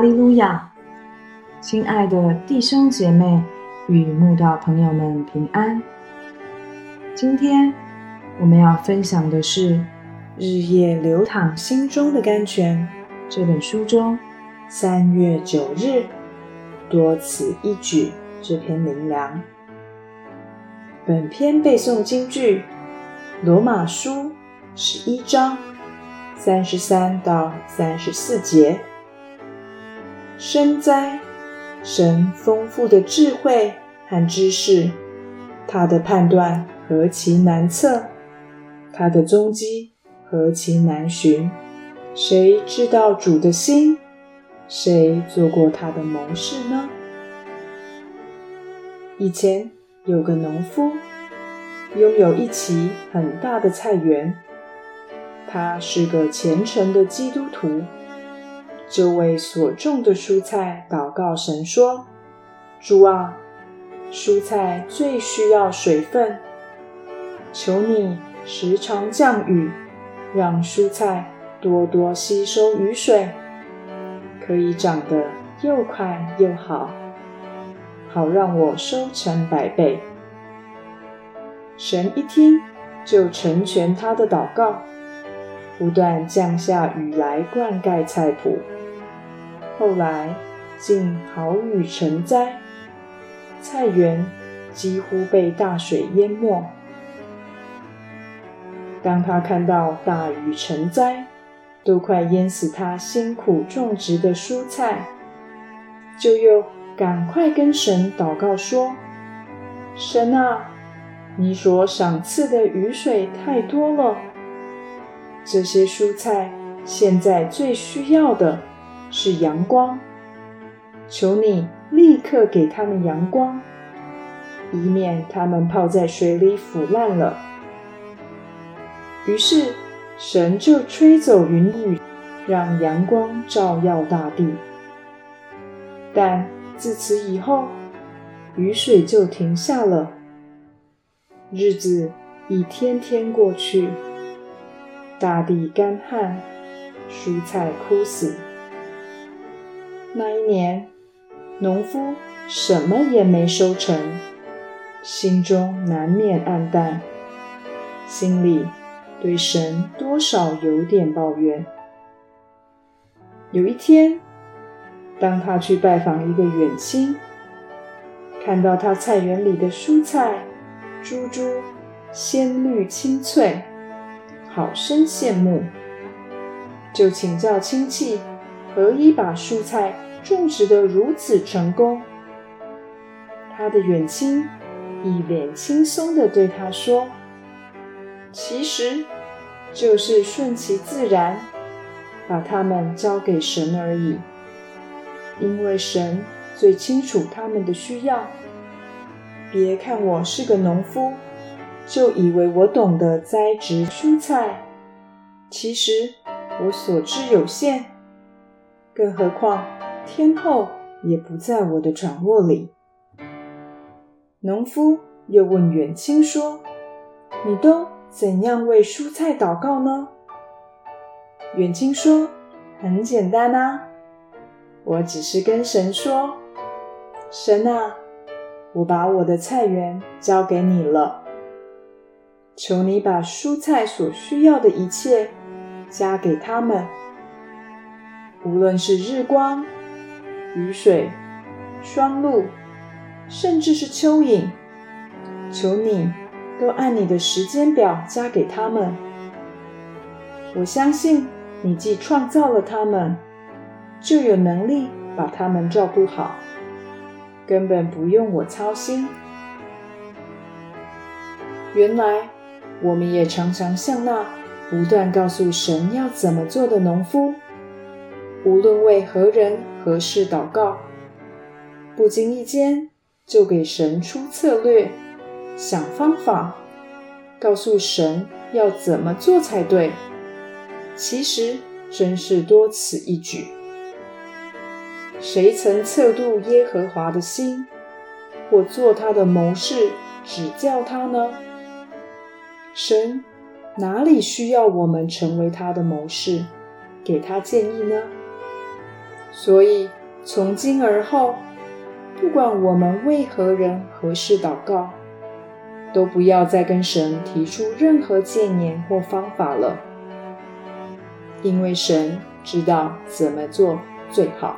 哈利路亚！亲爱的弟兄姐妹与慕道朋友们平安。今天我们要分享的是《日夜流淌心中的甘泉》这本书中三月九日多此一举这篇灵粮。本篇背诵京剧《罗马书》十一章三十三到三十四节。深哉，神丰富的智慧和知识，他的判断何其难测，他的踪迹何其难寻。谁知道主的心？谁做过他的谋士呢？以前有个农夫，拥有一畦很大的菜园，他是个虔诚的基督徒。就为所种的蔬菜祷告神说：“主啊，蔬菜最需要水分，求你时常降雨，让蔬菜多多吸收雨水，可以长得又快又好，好让我收成百倍。”神一听，就成全他的祷告，不断降下雨来灌溉菜圃。后来竟好雨成灾，菜园几乎被大水淹没。当他看到大雨成灾，都快淹死他辛苦种植的蔬菜，就又赶快跟神祷告说：“神啊，你所赏赐的雨水太多了，这些蔬菜现在最需要的。”是阳光，求你立刻给他们阳光，以免他们泡在水里腐烂了。于是神就吹走云雨，让阳光照耀大地。但自此以后，雨水就停下了，日子一天天过去，大地干旱，蔬菜枯死。那一年，农夫什么也没收成，心中难免暗淡，心里对神多少有点抱怨。有一天，当他去拜访一个远亲，看到他菜园里的蔬菜株株鲜绿青翠，好生羡慕，就请教亲戚。何以把蔬菜种植得如此成功？他的远亲一脸轻松地对他说：“其实就是顺其自然，把它们交给神而已。因为神最清楚他们的需要。别看我是个农夫，就以为我懂得栽植蔬菜。其实我所知有限。”更何况，天后也不在我的掌握里。农夫又问远亲说：“你都怎样为蔬菜祷告呢？”远亲说：“很简单啊，我只是跟神说：‘神啊，我把我的菜园交给你了，求你把蔬菜所需要的一切加给他们。’”无论是日光、雨水、霜露，甚至是蚯蚓，求你都按你的时间表加给他们。我相信你既创造了他们，就有能力把他们照顾好，根本不用我操心。原来我们也常常像那不断告诉神要怎么做的农夫。无论为何人何事祷告，不经意间就给神出策略、想方法，告诉神要怎么做才对。其实真是多此一举。谁曾测度耶和华的心，或做他的谋士指教他呢？神哪里需要我们成为他的谋士，给他建议呢？所以从今而后，不管我们为何人何事祷告，都不要再跟神提出任何建言或方法了，因为神知道怎么做最好。